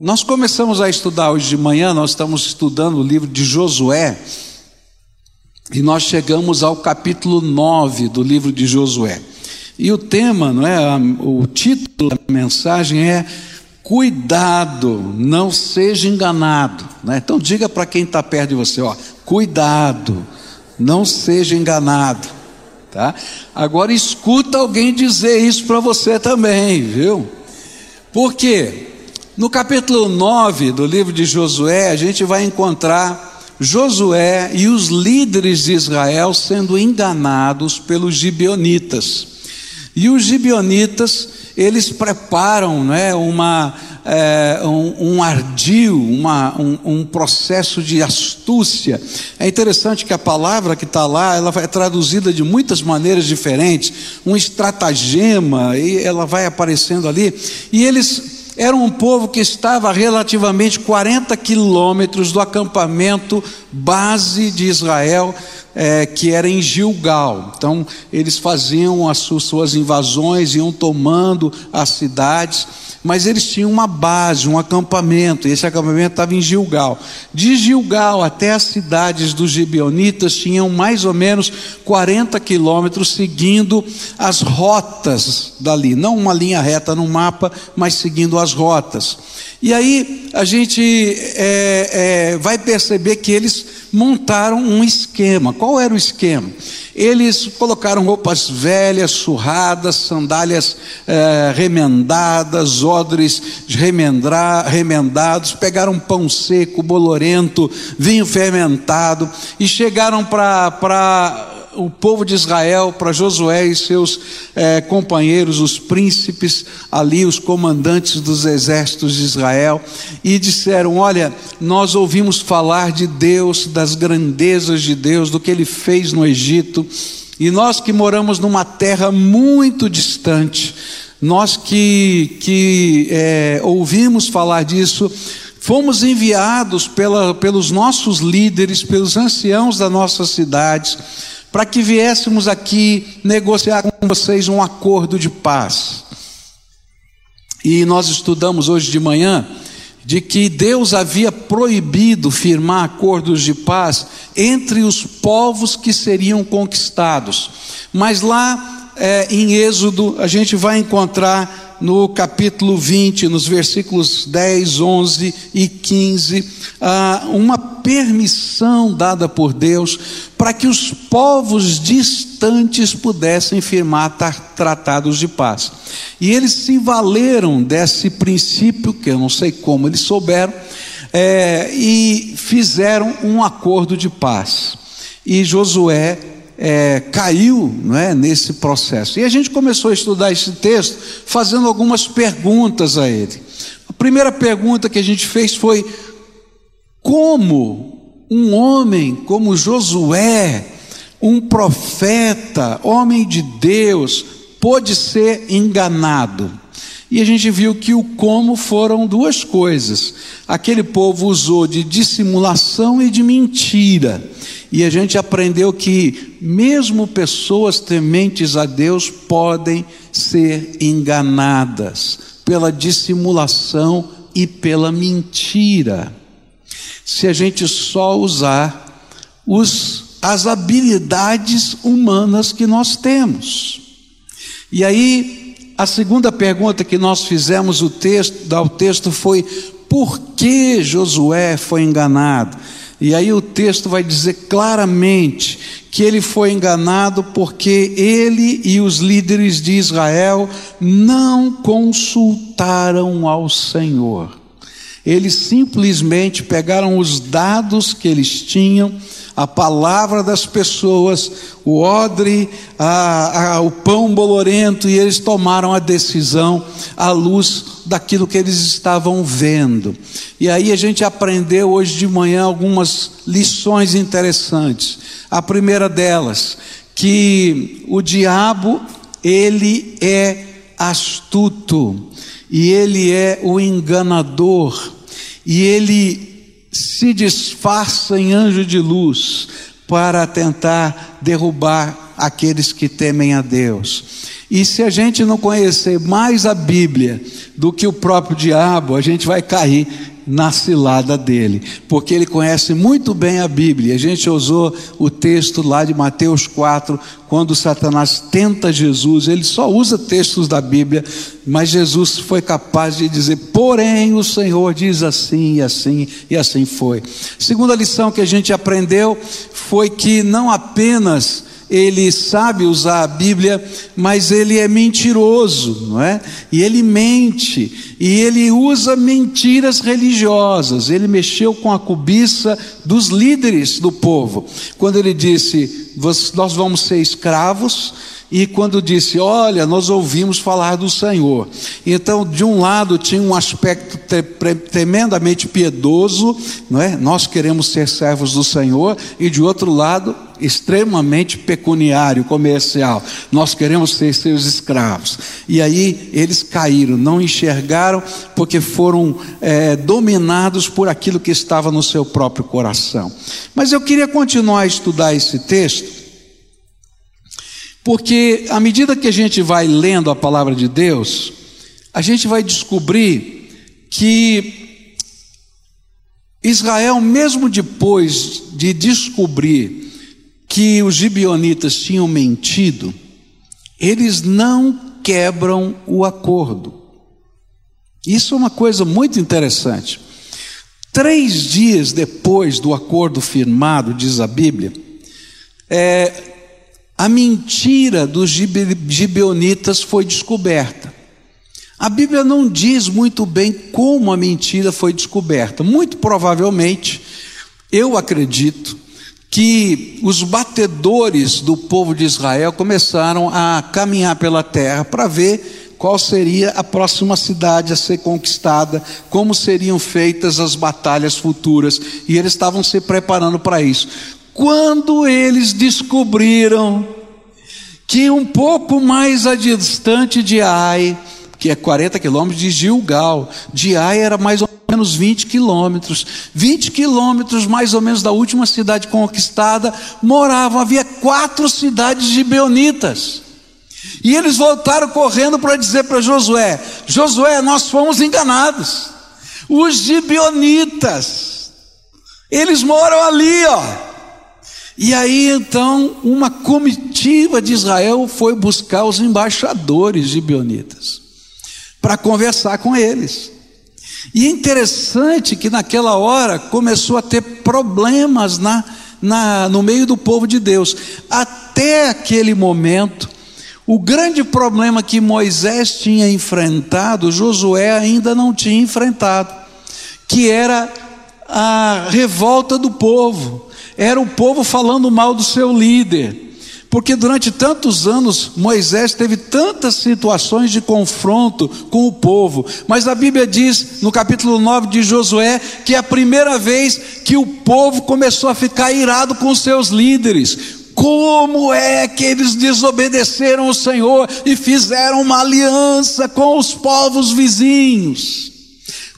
Nós começamos a estudar hoje de manhã, nós estamos estudando o livro de Josué, e nós chegamos ao capítulo 9 do livro de Josué. E o tema, não é, o título da mensagem é Cuidado, não seja enganado. Né? Então diga para quem está perto de você, ó, cuidado, não seja enganado. Tá? Agora escuta alguém dizer isso para você também, viu? Por quê? No capítulo 9 do livro de Josué, a gente vai encontrar Josué e os líderes de Israel sendo enganados pelos gibeonitas. E os gibeonitas, eles preparam né, uma, é, um, um, ardil, uma, um, um, processo de astúcia. É interessante que a palavra que está lá, ela é traduzida de muitas maneiras diferentes, um estratagema, e ela vai aparecendo ali, e eles era um povo que estava relativamente 40 quilômetros do acampamento base de Israel, é, que era em Gilgal. Então, eles faziam as suas invasões, iam tomando as cidades mas eles tinham uma base, um acampamento, e esse acampamento estava em Gilgal. De Gilgal até as cidades dos gibeonitas tinham mais ou menos 40 quilômetros seguindo as rotas dali, não uma linha reta no mapa, mas seguindo as rotas. E aí a gente é, é, vai perceber que eles montaram um esquema. Qual era o esquema? Eles colocaram roupas velhas, surradas, sandálias é, remendadas, odres remendados, pegaram pão seco, bolorento, vinho fermentado e chegaram para o povo de Israel, para Josué e seus é, companheiros, os príncipes ali, os comandantes dos exércitos de Israel, e disseram: Olha, nós ouvimos falar de Deus, das grandezas de Deus, do que ele fez no Egito, e nós que moramos numa terra muito distante, nós que, que é, ouvimos falar disso, fomos enviados pela, pelos nossos líderes, pelos anciãos das nossas cidades, para que viéssemos aqui negociar com vocês um acordo de paz. E nós estudamos hoje de manhã de que Deus havia proibido firmar acordos de paz entre os povos que seriam conquistados. Mas lá é, em Êxodo a gente vai encontrar no capítulo 20, nos versículos 10, 11 e 15, ah, uma permissão dada por Deus para que os povos distantes pudessem firmar tratados de paz. E eles se valeram desse princípio, que eu não sei como eles souberam, é, e fizeram um acordo de paz. E Josué é, caiu não é, nesse processo. E a gente começou a estudar esse texto fazendo algumas perguntas a ele. A primeira pergunta que a gente fez foi: como um homem como Josué, um profeta, homem de Deus, pôde ser enganado? E a gente viu que o como foram duas coisas. Aquele povo usou de dissimulação e de mentira. E a gente aprendeu que mesmo pessoas tementes a Deus podem ser enganadas pela dissimulação e pela mentira. Se a gente só usar os, as habilidades humanas que nós temos. E aí, a segunda pergunta que nós fizemos o texto, ao texto foi: por que Josué foi enganado? E aí o texto vai dizer claramente que ele foi enganado porque ele e os líderes de Israel não consultaram ao Senhor. Eles simplesmente pegaram os dados que eles tinham, a palavra das pessoas, o odre, a, a, o pão bolorento, e eles tomaram a decisão à luz daquilo que eles estavam vendo. E aí a gente aprendeu hoje de manhã algumas lições interessantes. A primeira delas, que o diabo, ele é astuto, e ele é o enganador, e ele se disfarça em anjo de luz para tentar derrubar aqueles que temem a Deus. E se a gente não conhecer mais a Bíblia do que o próprio diabo, a gente vai cair na cilada dele, porque ele conhece muito bem a Bíblia. A gente usou o texto lá de Mateus 4, quando Satanás tenta Jesus, ele só usa textos da Bíblia, mas Jesus foi capaz de dizer: porém, o Senhor diz assim e assim, e assim foi. Segunda lição que a gente aprendeu foi que não apenas ele sabe usar a Bíblia, mas ele é mentiroso, não é? E ele mente, e ele usa mentiras religiosas. Ele mexeu com a cobiça dos líderes do povo. Quando ele disse: "Nós vamos ser escravos", e quando disse: Olha, nós ouvimos falar do Senhor. Então, de um lado, tinha um aspecto tremendamente piedoso, não é? Nós queremos ser servos do Senhor, e de outro lado, extremamente pecuniário, comercial. Nós queremos ser seus escravos. E aí eles caíram, não enxergaram, porque foram é, dominados por aquilo que estava no seu próprio coração. Mas eu queria continuar a estudar esse texto porque à medida que a gente vai lendo a palavra de Deus, a gente vai descobrir que Israel, mesmo depois de descobrir que os gibionitas tinham mentido, eles não quebram o acordo. Isso é uma coisa muito interessante. Três dias depois do acordo firmado, diz a Bíblia, é, a mentira dos gibeonitas foi descoberta. A Bíblia não diz muito bem como a mentira foi descoberta. Muito provavelmente, eu acredito que os batedores do povo de Israel começaram a caminhar pela terra para ver qual seria a próxima cidade a ser conquistada, como seriam feitas as batalhas futuras, e eles estavam se preparando para isso. Quando eles descobriram que um pouco mais distante de Ai, que é 40 quilômetros de Gilgal, de Ai era mais ou menos 20 quilômetros, 20 quilômetros mais ou menos da última cidade conquistada, moravam, havia quatro cidades de Beonitas. E eles voltaram correndo para dizer para Josué: Josué, nós fomos enganados. Os gibeonitas, eles moram ali, ó. E aí então uma comitiva de Israel foi buscar os embaixadores gibeonitas para conversar com eles. E é interessante que naquela hora começou a ter problemas na, na, no meio do povo de Deus. Até aquele momento, o grande problema que Moisés tinha enfrentado, Josué ainda não tinha enfrentado, que era a revolta do povo era o povo falando mal do seu líder. Porque durante tantos anos Moisés teve tantas situações de confronto com o povo, mas a Bíblia diz no capítulo 9 de Josué que é a primeira vez que o povo começou a ficar irado com seus líderes. Como é que eles desobedeceram o Senhor e fizeram uma aliança com os povos vizinhos?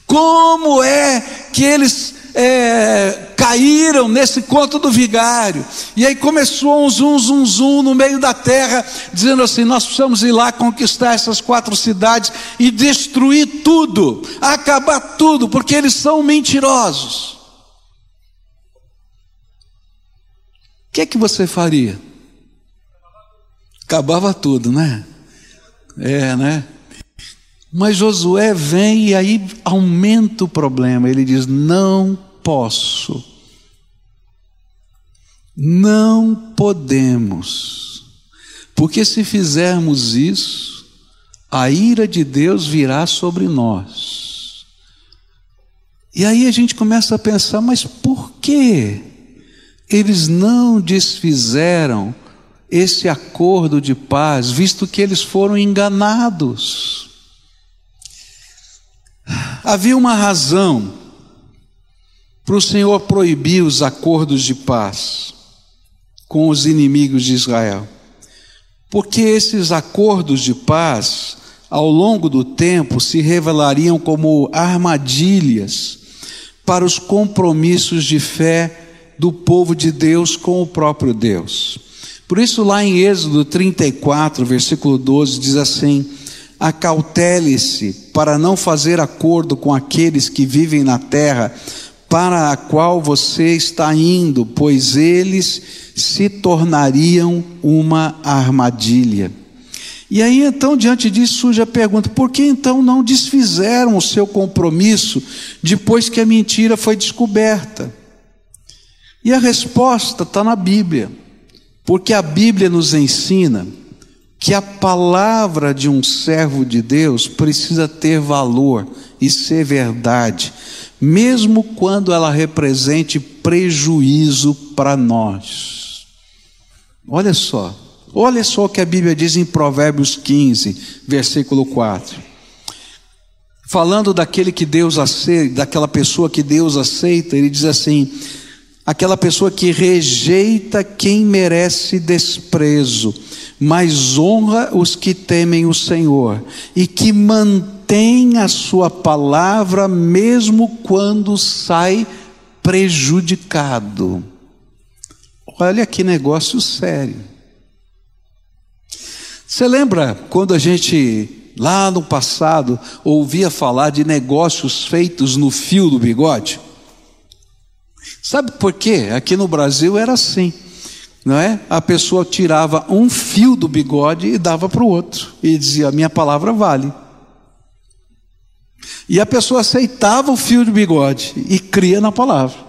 Como é que eles é, caíram nesse conto do vigário. E aí começou um zum, zum, zum no meio da terra, dizendo assim: nós precisamos ir lá conquistar essas quatro cidades e destruir tudo, acabar tudo, porque eles são mentirosos. O que é que você faria? Acabava tudo, né? É, né? Mas Josué vem e aí aumenta o problema. Ele diz: Não posso. Não podemos. Porque se fizermos isso, a ira de Deus virá sobre nós. E aí a gente começa a pensar, mas por que eles não desfizeram esse acordo de paz, visto que eles foram enganados? Havia uma razão para o Senhor proibir os acordos de paz com os inimigos de Israel. Porque esses acordos de paz, ao longo do tempo, se revelariam como armadilhas para os compromissos de fé do povo de Deus com o próprio Deus. Por isso, lá em Êxodo 34, versículo 12, diz assim: Acautele-se para não fazer acordo com aqueles que vivem na terra para a qual você está indo, pois eles se tornariam uma armadilha. E aí então, diante disso, surge a pergunta: por que então não desfizeram o seu compromisso depois que a mentira foi descoberta? E a resposta está na Bíblia, porque a Bíblia nos ensina que a palavra de um servo de Deus precisa ter valor e ser verdade, mesmo quando ela represente prejuízo para nós. Olha só, olha só o que a Bíblia diz em Provérbios 15, versículo 4. Falando daquele que Deus aceita, daquela pessoa que Deus aceita, ele diz assim: aquela pessoa que rejeita quem merece desprezo, mas honra os que temem o Senhor e que mantém a sua palavra mesmo quando sai prejudicado. Olha que negócio sério. Você lembra quando a gente, lá no passado, ouvia falar de negócios feitos no fio do bigode? Sabe por quê? Aqui no Brasil era assim. Não é? A pessoa tirava um fio do bigode e dava para o outro. E dizia: Minha palavra vale. E a pessoa aceitava o fio de bigode e cria na palavra.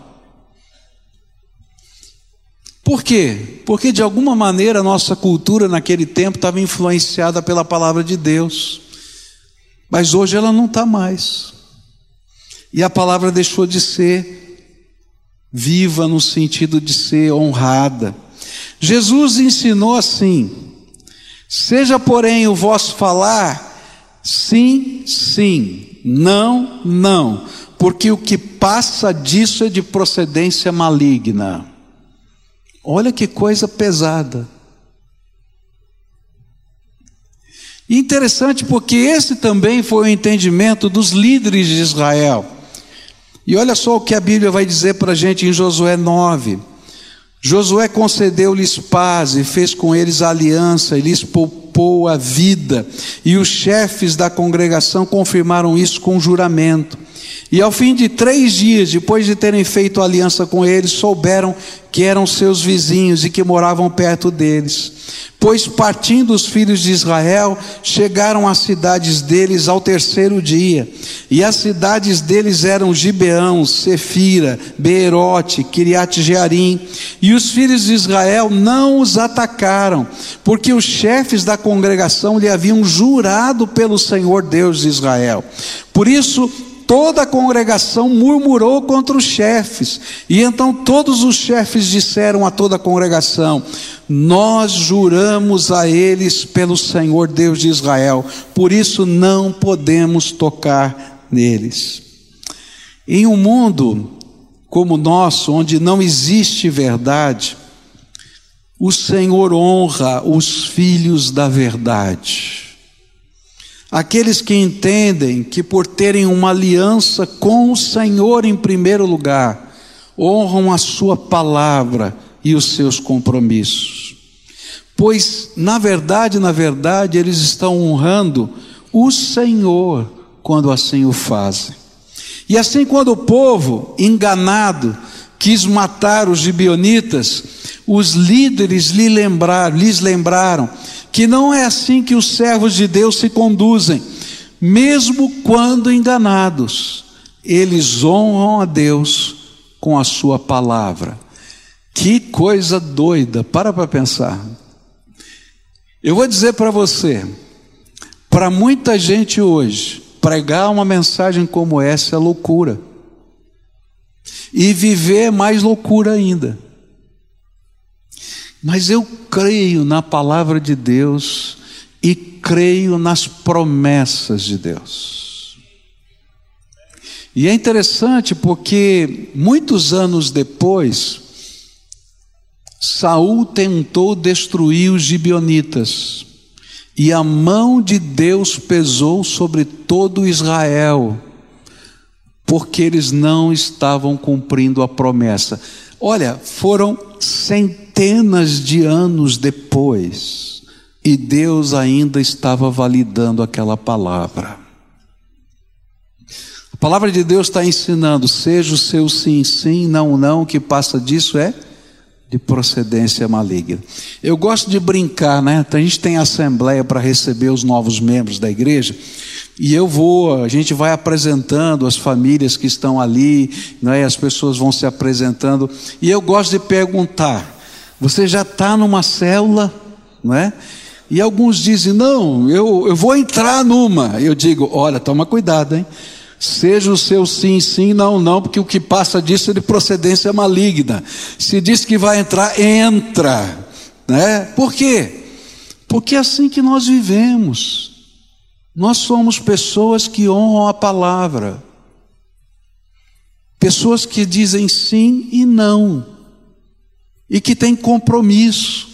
Por quê? Porque de alguma maneira a nossa cultura naquele tempo estava influenciada pela palavra de Deus. Mas hoje ela não está mais. E a palavra deixou de ser viva no sentido de ser honrada. Jesus ensinou assim: seja, porém, o vosso falar sim, sim, não, não, porque o que passa disso é de procedência maligna. Olha que coisa pesada. Interessante porque esse também foi o entendimento dos líderes de Israel. E olha só o que a Bíblia vai dizer para a gente em Josué 9. Josué concedeu-lhes paz e fez com eles aliança e lhes poupou a vida. E os chefes da congregação confirmaram isso com juramento. E ao fim de três dias, depois de terem feito aliança com eles, souberam que eram seus vizinhos e que moravam perto deles. Pois partindo os filhos de Israel, chegaram às cidades deles ao terceiro dia. E as cidades deles eram Gibeão, Sefira, Beerote, Kiriat Jearim. E os filhos de Israel não os atacaram, porque os chefes da congregação lhe haviam jurado pelo Senhor Deus de Israel. Por isso, toda a congregação murmurou contra os chefes. E então todos os chefes disseram a toda a congregação: Nós juramos a eles pelo Senhor Deus de Israel, por isso não podemos tocar neles. Em um mundo como o nosso, onde não existe verdade, o Senhor honra os filhos da verdade. Aqueles que entendem que por terem uma aliança com o Senhor em primeiro lugar, honram a sua palavra e os seus compromissos. Pois, na verdade, na verdade, eles estão honrando o Senhor quando assim o fazem. E assim, quando o povo, enganado, quis matar os gibionitas, os líderes lhe lhes lembraram que não é assim que os servos de Deus se conduzem, mesmo quando enganados, eles honram a Deus com a sua palavra. Que coisa doida, para para pensar. Eu vou dizer para você, para muita gente hoje, pregar uma mensagem como essa é loucura. E viver é mais loucura ainda. Mas eu creio na palavra de Deus e creio nas promessas de Deus. E é interessante porque muitos anos depois, Saul tentou destruir os gibionitas, e a mão de Deus pesou sobre todo Israel, porque eles não estavam cumprindo a promessa. Olha, foram centenas de anos depois e Deus ainda estava validando aquela palavra. A palavra de Deus está ensinando: seja o seu sim, sim, não, não, o que passa disso é de procedência maligna. Eu gosto de brincar, né? A gente tem assembleia para receber os novos membros da igreja. E eu vou, a gente vai apresentando as famílias que estão ali, né? as pessoas vão se apresentando. E eu gosto de perguntar: você já está numa célula, não é? E alguns dizem: não, eu, eu vou entrar numa. Eu digo: olha, toma cuidado, hein? Seja o seu sim, sim, não, não, porque o que passa disso é de procedência maligna. Se diz que vai entrar, entra. Né? Por quê? Porque é assim que nós vivemos. Nós somos pessoas que honram a palavra. Pessoas que dizem sim e não. E que têm compromisso.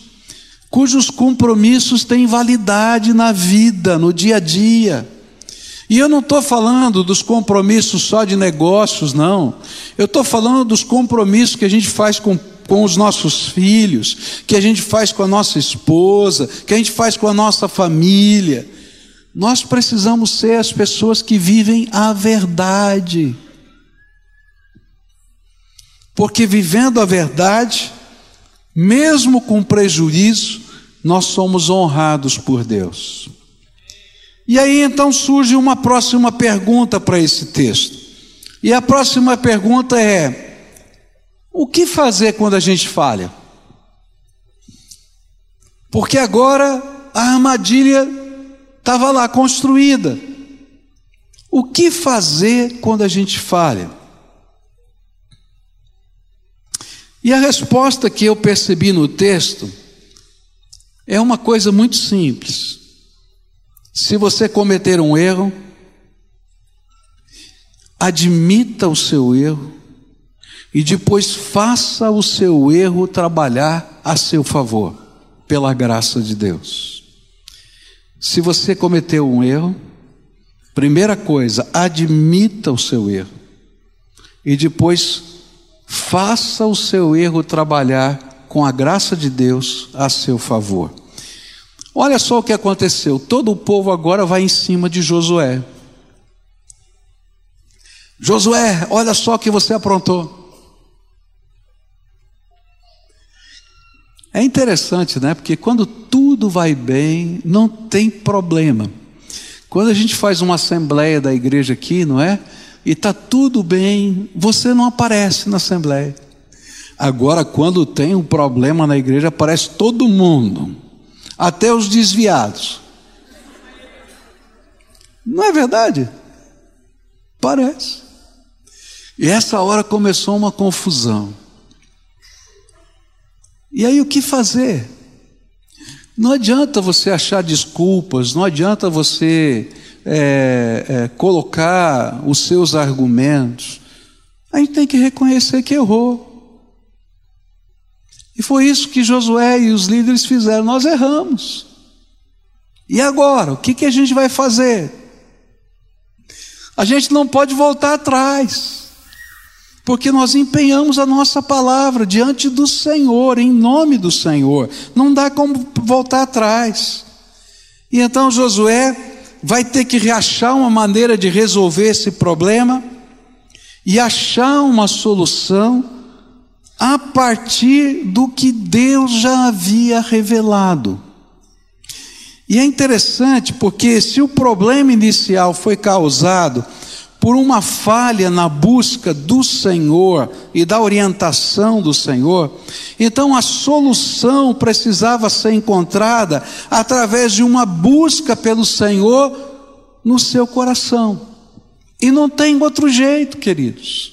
Cujos compromissos têm validade na vida, no dia a dia. E eu não estou falando dos compromissos só de negócios, não. Eu estou falando dos compromissos que a gente faz com, com os nossos filhos, que a gente faz com a nossa esposa, que a gente faz com a nossa família. Nós precisamos ser as pessoas que vivem a verdade. Porque vivendo a verdade, mesmo com prejuízo, nós somos honrados por Deus. E aí então surge uma próxima pergunta para esse texto. E a próxima pergunta é: o que fazer quando a gente falha? Porque agora a armadilha estava lá construída. O que fazer quando a gente falha? E a resposta que eu percebi no texto é uma coisa muito simples. Se você cometer um erro, admita o seu erro e depois faça o seu erro trabalhar a seu favor, pela graça de Deus. Se você cometeu um erro, primeira coisa, admita o seu erro e depois faça o seu erro trabalhar com a graça de Deus a seu favor. Olha só o que aconteceu: todo o povo agora vai em cima de Josué. Josué, olha só o que você aprontou. É interessante, né? Porque quando tudo vai bem, não tem problema. Quando a gente faz uma assembleia da igreja aqui, não é? E está tudo bem, você não aparece na assembleia. Agora, quando tem um problema na igreja, aparece todo mundo até os desviados. Não é verdade? Parece. E essa hora começou uma confusão. E aí o que fazer? Não adianta você achar desculpas, não adianta você é, é, colocar os seus argumentos. A gente tem que reconhecer que errou. E foi isso que Josué e os líderes fizeram. Nós erramos. E agora? O que, que a gente vai fazer? A gente não pode voltar atrás, porque nós empenhamos a nossa palavra diante do Senhor, em nome do Senhor. Não dá como voltar atrás. E então Josué vai ter que achar uma maneira de resolver esse problema e achar uma solução a partir do que Deus já havia revelado. E é interessante porque se o problema inicial foi causado por uma falha na busca do Senhor e da orientação do Senhor, então a solução precisava ser encontrada através de uma busca pelo Senhor no seu coração. E não tem outro jeito, queridos.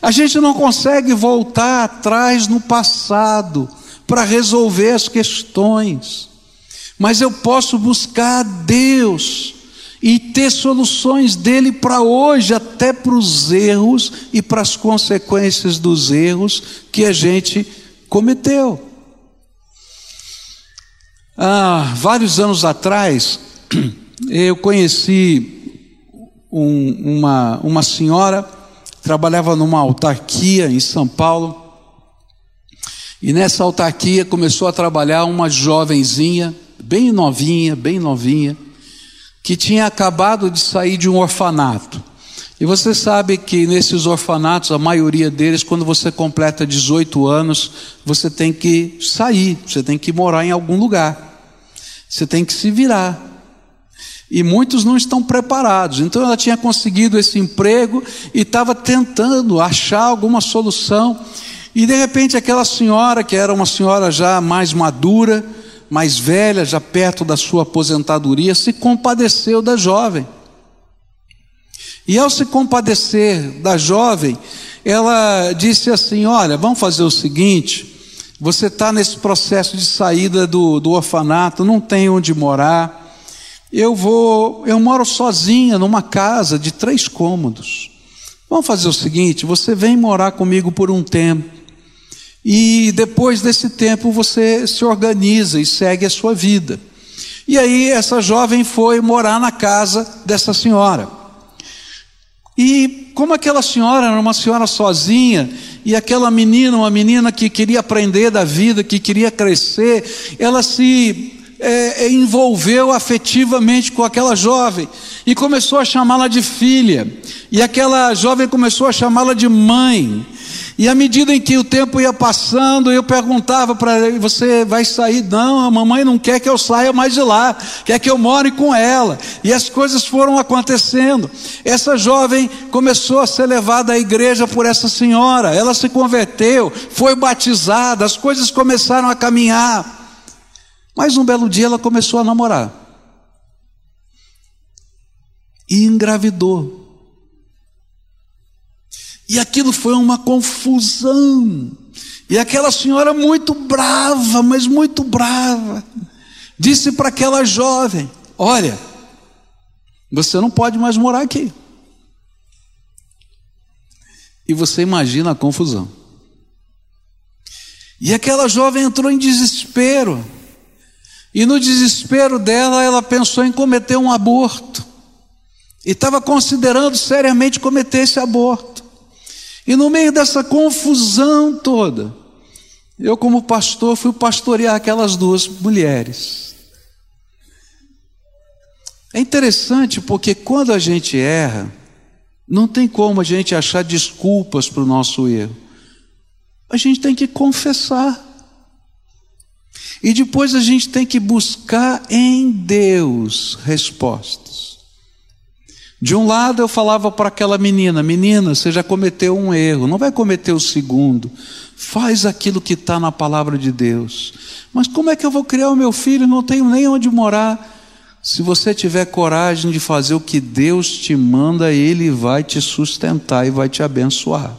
A gente não consegue voltar atrás no passado para resolver as questões, mas eu posso buscar a Deus e ter soluções dele para hoje, até para os erros e para as consequências dos erros que a gente cometeu. Há vários anos atrás, eu conheci um, uma, uma senhora trabalhava numa autarquia em São Paulo, E nessa autarquia começou a trabalhar uma jovenzinha, bem novinha, bem novinha, que tinha acabado de sair de um orfanato. E você sabe que nesses orfanatos, a maioria deles, quando você completa 18 anos, você tem que sair, você tem que morar em algum lugar, você tem que se virar. E muitos não estão preparados. Então ela tinha conseguido esse emprego e estava tentando achar alguma solução. E de repente aquela senhora, que era uma senhora já mais madura, mais velha, já perto da sua aposentadoria, se compadeceu da jovem. E ao se compadecer da jovem, ela disse assim: Olha, vamos fazer o seguinte. Você está nesse processo de saída do, do orfanato, não tem onde morar. Eu vou, eu moro sozinha numa casa de três cômodos. Vamos fazer o seguinte: você vem morar comigo por um tempo. E depois desse tempo você se organiza e segue a sua vida. E aí essa jovem foi morar na casa dessa senhora. E como aquela senhora era uma senhora sozinha, e aquela menina, uma menina que queria aprender da vida, que queria crescer, ela se é, é, envolveu afetivamente com aquela jovem e começou a chamá-la de filha, e aquela jovem começou a chamá-la de mãe. E à medida em que o tempo ia passando, eu perguntava para ele: Você vai sair? Não, a mamãe não quer que eu saia mais de lá, quer que eu more com ela. E as coisas foram acontecendo. Essa jovem começou a ser levada à igreja por essa senhora, ela se converteu, foi batizada, as coisas começaram a caminhar. Mas um belo dia ela começou a namorar. E engravidou. E aquilo foi uma confusão. E aquela senhora muito brava, mas muito brava, disse para aquela jovem: Olha, você não pode mais morar aqui. E você imagina a confusão. E aquela jovem entrou em desespero. E no desespero dela, ela pensou em cometer um aborto. E estava considerando seriamente cometer esse aborto. E no meio dessa confusão toda, eu, como pastor, fui pastorear aquelas duas mulheres. É interessante porque quando a gente erra, não tem como a gente achar desculpas para o nosso erro. A gente tem que confessar. E depois a gente tem que buscar em Deus respostas. De um lado eu falava para aquela menina: menina, você já cometeu um erro, não vai cometer o segundo. Faz aquilo que está na palavra de Deus. Mas como é que eu vou criar o meu filho? Não tenho nem onde morar. Se você tiver coragem de fazer o que Deus te manda, Ele vai te sustentar e vai te abençoar.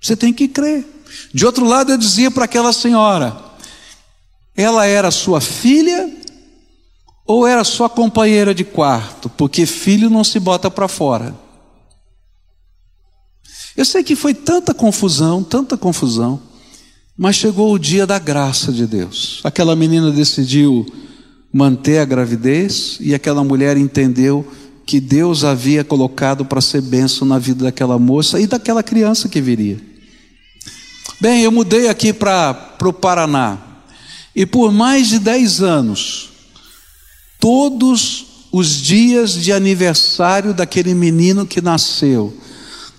Você tem que crer. De outro lado, eu dizia para aquela senhora: ela era sua filha ou era sua companheira de quarto? Porque filho não se bota para fora. Eu sei que foi tanta confusão, tanta confusão, mas chegou o dia da graça de Deus. Aquela menina decidiu manter a gravidez e aquela mulher entendeu que Deus havia colocado para ser benção na vida daquela moça e daquela criança que viria. Bem, eu mudei aqui para o Paraná. E por mais de dez anos, todos os dias de aniversário daquele menino que nasceu,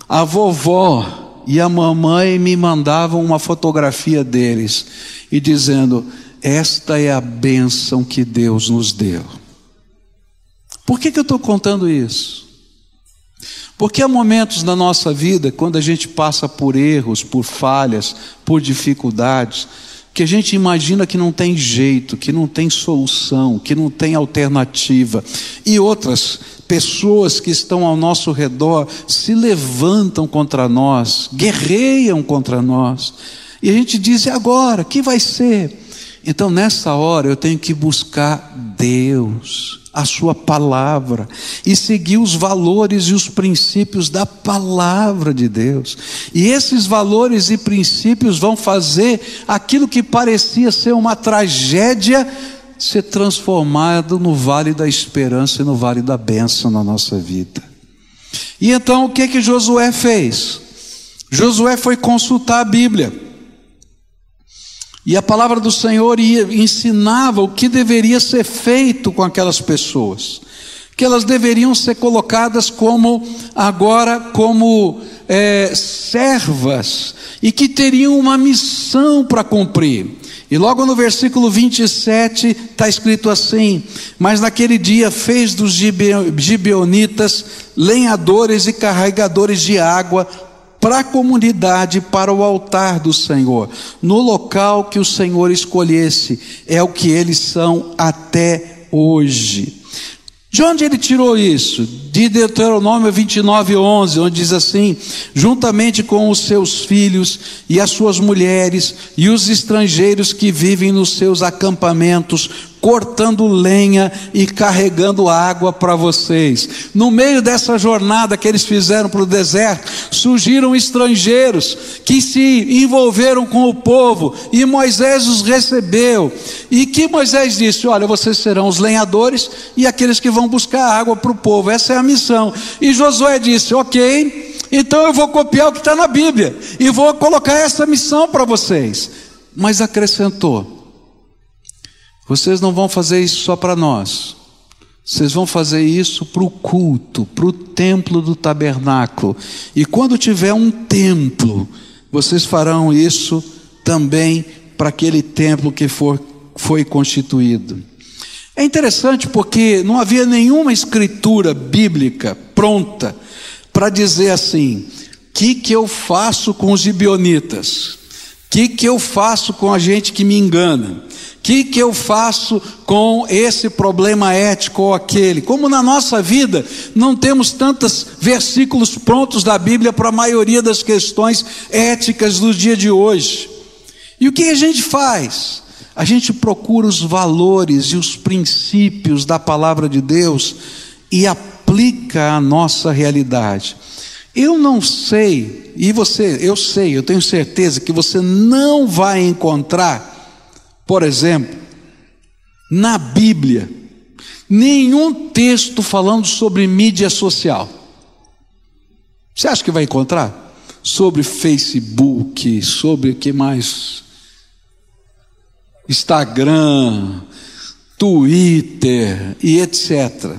a vovó e a mamãe me mandavam uma fotografia deles e dizendo: Esta é a bênção que Deus nos deu. Por que, que eu estou contando isso? Porque há momentos na nossa vida, quando a gente passa por erros, por falhas, por dificuldades, que a gente imagina que não tem jeito, que não tem solução, que não tem alternativa, e outras pessoas que estão ao nosso redor se levantam contra nós, guerreiam contra nós, e a gente diz: e agora? que vai ser? Então nessa hora eu tenho que buscar Deus a Sua palavra e seguir os valores e os princípios da palavra de Deus. E esses valores e princípios vão fazer aquilo que parecia ser uma tragédia ser transformado no vale da esperança e no vale da bênção na nossa vida. E então o que que Josué fez? Josué foi consultar a Bíblia. E a palavra do Senhor ia, ensinava o que deveria ser feito com aquelas pessoas, que elas deveriam ser colocadas como agora como é, servas e que teriam uma missão para cumprir. E logo no versículo 27 está escrito assim: Mas naquele dia fez dos gibeonitas lenhadores e carregadores de água para a comunidade, para o altar do Senhor, no local que o Senhor escolhesse, é o que eles são até hoje. De onde ele tirou isso? De Deuteronômio 29, 11, onde diz assim: juntamente com os seus filhos e as suas mulheres e os estrangeiros que vivem nos seus acampamentos, cortando lenha e carregando água para vocês. No meio dessa jornada que eles fizeram para o deserto, surgiram estrangeiros que se envolveram com o povo e Moisés os recebeu. E que Moisés disse: Olha, vocês serão os lenhadores e aqueles que vão buscar água para o povo. Essa é a missão. E Josué disse: Ok. Então eu vou copiar o que está na Bíblia e vou colocar essa missão para vocês. Mas acrescentou: vocês não vão fazer isso só para nós. Vocês vão fazer isso para o culto, para o templo do tabernáculo. E quando tiver um templo, vocês farão isso também para aquele templo que for, foi constituído. É interessante porque não havia nenhuma escritura bíblica pronta para dizer assim: o que, que eu faço com os gibionitas? O que, que eu faço com a gente que me engana? Que, que eu faço com esse problema ético ou aquele? Como na nossa vida não temos tantos versículos prontos da Bíblia para a maioria das questões éticas do dia de hoje. E o que a gente faz? A gente procura os valores e os princípios da palavra de Deus e aplica à nossa realidade. Eu não sei, e você, eu sei, eu tenho certeza que você não vai encontrar por exemplo, na Bíblia, nenhum texto falando sobre mídia social. Você acha que vai encontrar? Sobre Facebook, sobre o que mais? Instagram, Twitter e etc.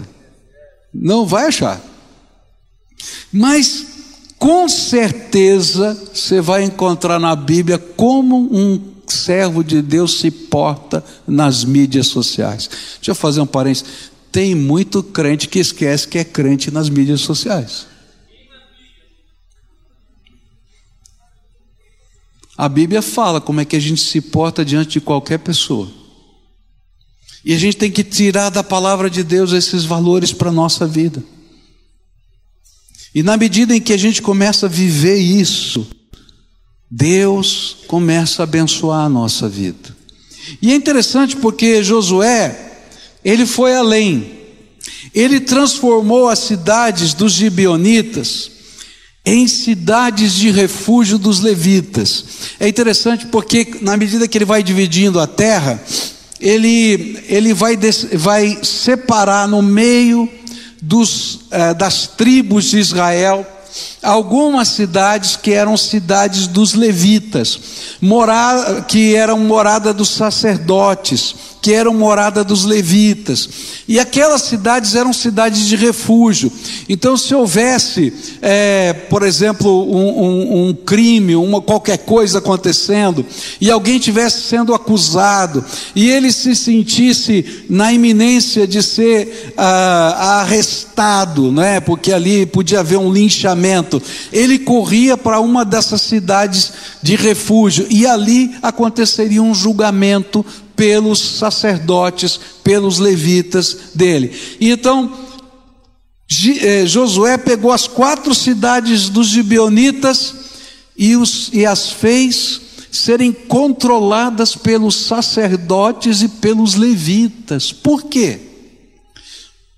Não vai achar. Mas com certeza você vai encontrar na Bíblia como um servo de Deus se porta nas mídias sociais. Deixa eu fazer um parênteses. Tem muito crente que esquece que é crente nas mídias sociais. A Bíblia fala como é que a gente se porta diante de qualquer pessoa. E a gente tem que tirar da palavra de Deus esses valores para a nossa vida. E na medida em que a gente começa a viver isso, Deus começa a abençoar a nossa vida. E é interessante porque Josué, ele foi além. Ele transformou as cidades dos gibeonitas em cidades de refúgio dos levitas. É interessante porque na medida que ele vai dividindo a terra, ele, ele vai, vai separar no meio dos, eh, das tribos de Israel algumas cidades que eram cidades dos levitas, que eram morada dos sacerdotes, que eram morada dos levitas. E aquelas cidades eram cidades de refúgio. Então, se houvesse, é, por exemplo, um, um, um, crime, uma qualquer coisa acontecendo, e alguém tivesse sendo acusado, e ele se sentisse na iminência de ser ah, arrestado, né, porque ali podia haver um linchamento, ele corria para uma dessas cidades de refúgio, e ali aconteceria um julgamento pelos sacerdotes, pelos levitas dele. Então, eh, Josué pegou as quatro cidades dos gibeonitas e, os, e as fez serem controladas pelos sacerdotes e pelos levitas. Por quê?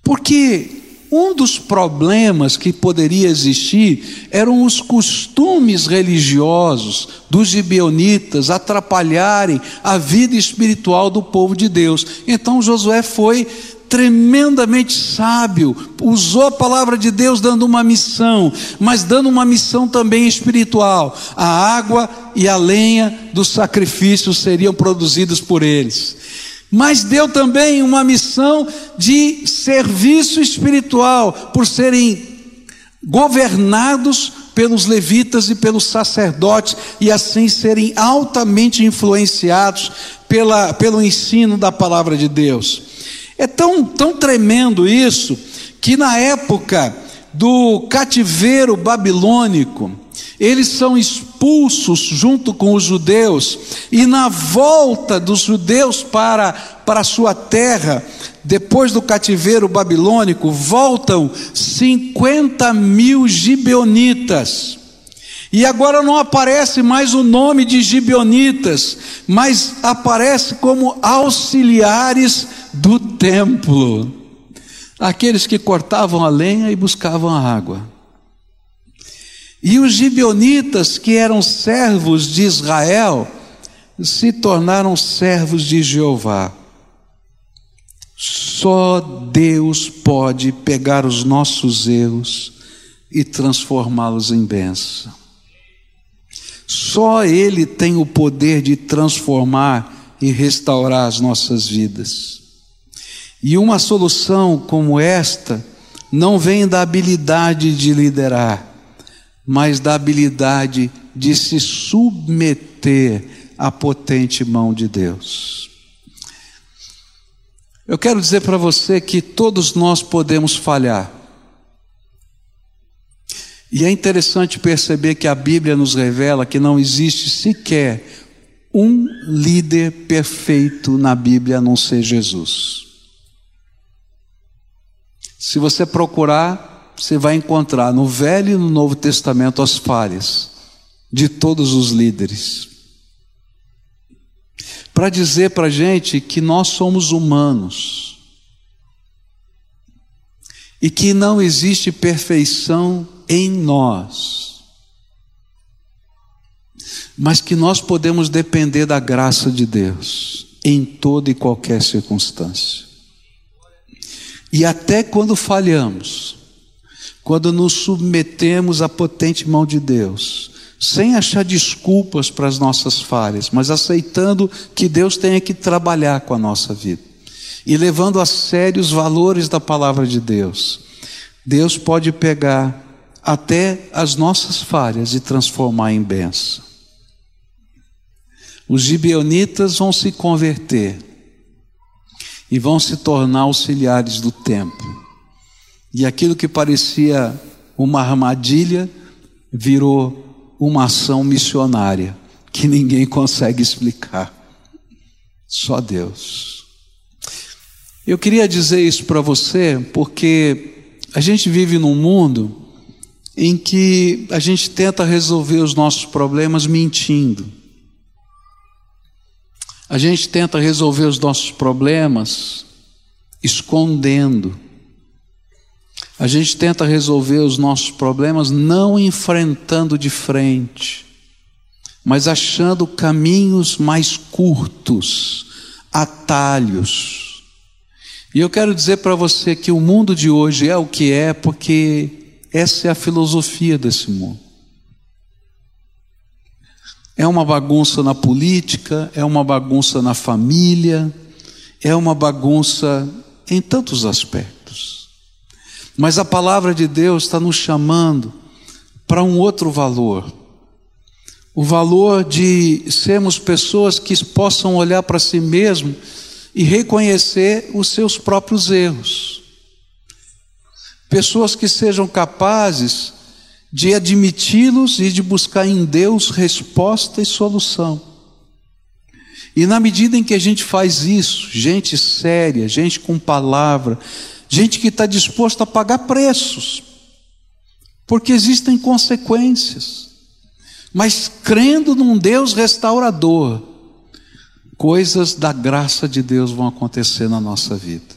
Porque um dos problemas que poderia existir eram os costumes religiosos dos gibeonitas atrapalharem a vida espiritual do povo de Deus. Então Josué foi tremendamente sábio, usou a palavra de Deus dando uma missão, mas dando uma missão também espiritual. A água e a lenha dos sacrifícios seriam produzidos por eles. Mas deu também uma missão de serviço espiritual, por serem governados pelos levitas e pelos sacerdotes, e assim serem altamente influenciados pela, pelo ensino da palavra de Deus. É tão, tão tremendo isso, que na época do cativeiro babilônico, eles são expulsos junto com os judeus, e na volta dos judeus para, para sua terra, depois do cativeiro babilônico, voltam 50 mil gibeonitas. E agora não aparece mais o nome de gibeonitas, mas aparece como auxiliares do templo. Aqueles que cortavam a lenha e buscavam a água. E os gibeonitas, que eram servos de Israel, se tornaram servos de Jeová. Só Deus pode pegar os nossos erros e transformá-los em bênção. Só Ele tem o poder de transformar e restaurar as nossas vidas. E uma solução como esta não vem da habilidade de liderar, mas da habilidade de se submeter à potente mão de Deus. Eu quero dizer para você que todos nós podemos falhar. E é interessante perceber que a Bíblia nos revela que não existe sequer um líder perfeito na Bíblia a não ser Jesus. Se você procurar, você vai encontrar no Velho e no Novo Testamento as falhas de todos os líderes para dizer para a gente que nós somos humanos e que não existe perfeição em nós, mas que nós podemos depender da graça de Deus em toda e qualquer circunstância. E até quando falhamos, quando nos submetemos à potente mão de Deus, sem achar desculpas para as nossas falhas, mas aceitando que Deus tenha que trabalhar com a nossa vida e levando a sério os valores da palavra de Deus. Deus pode pegar até as nossas falhas e transformar em bênção. Os gibeonitas vão se converter e vão se tornar auxiliares do templo. E aquilo que parecia uma armadilha virou uma ação missionária que ninguém consegue explicar. Só Deus. Eu queria dizer isso para você porque a gente vive num mundo em que a gente tenta resolver os nossos problemas mentindo. A gente tenta resolver os nossos problemas escondendo. A gente tenta resolver os nossos problemas não enfrentando de frente, mas achando caminhos mais curtos, atalhos. E eu quero dizer para você que o mundo de hoje é o que é porque essa é a filosofia desse mundo. É uma bagunça na política, é uma bagunça na família, é uma bagunça em tantos aspectos. Mas a palavra de Deus está nos chamando para um outro valor. O valor de sermos pessoas que possam olhar para si mesmo e reconhecer os seus próprios erros. Pessoas que sejam capazes de admiti-los e de buscar em Deus resposta e solução. E na medida em que a gente faz isso, gente séria, gente com palavra, gente que está disposta a pagar preços, porque existem consequências, mas crendo num Deus restaurador, coisas da graça de Deus vão acontecer na nossa vida.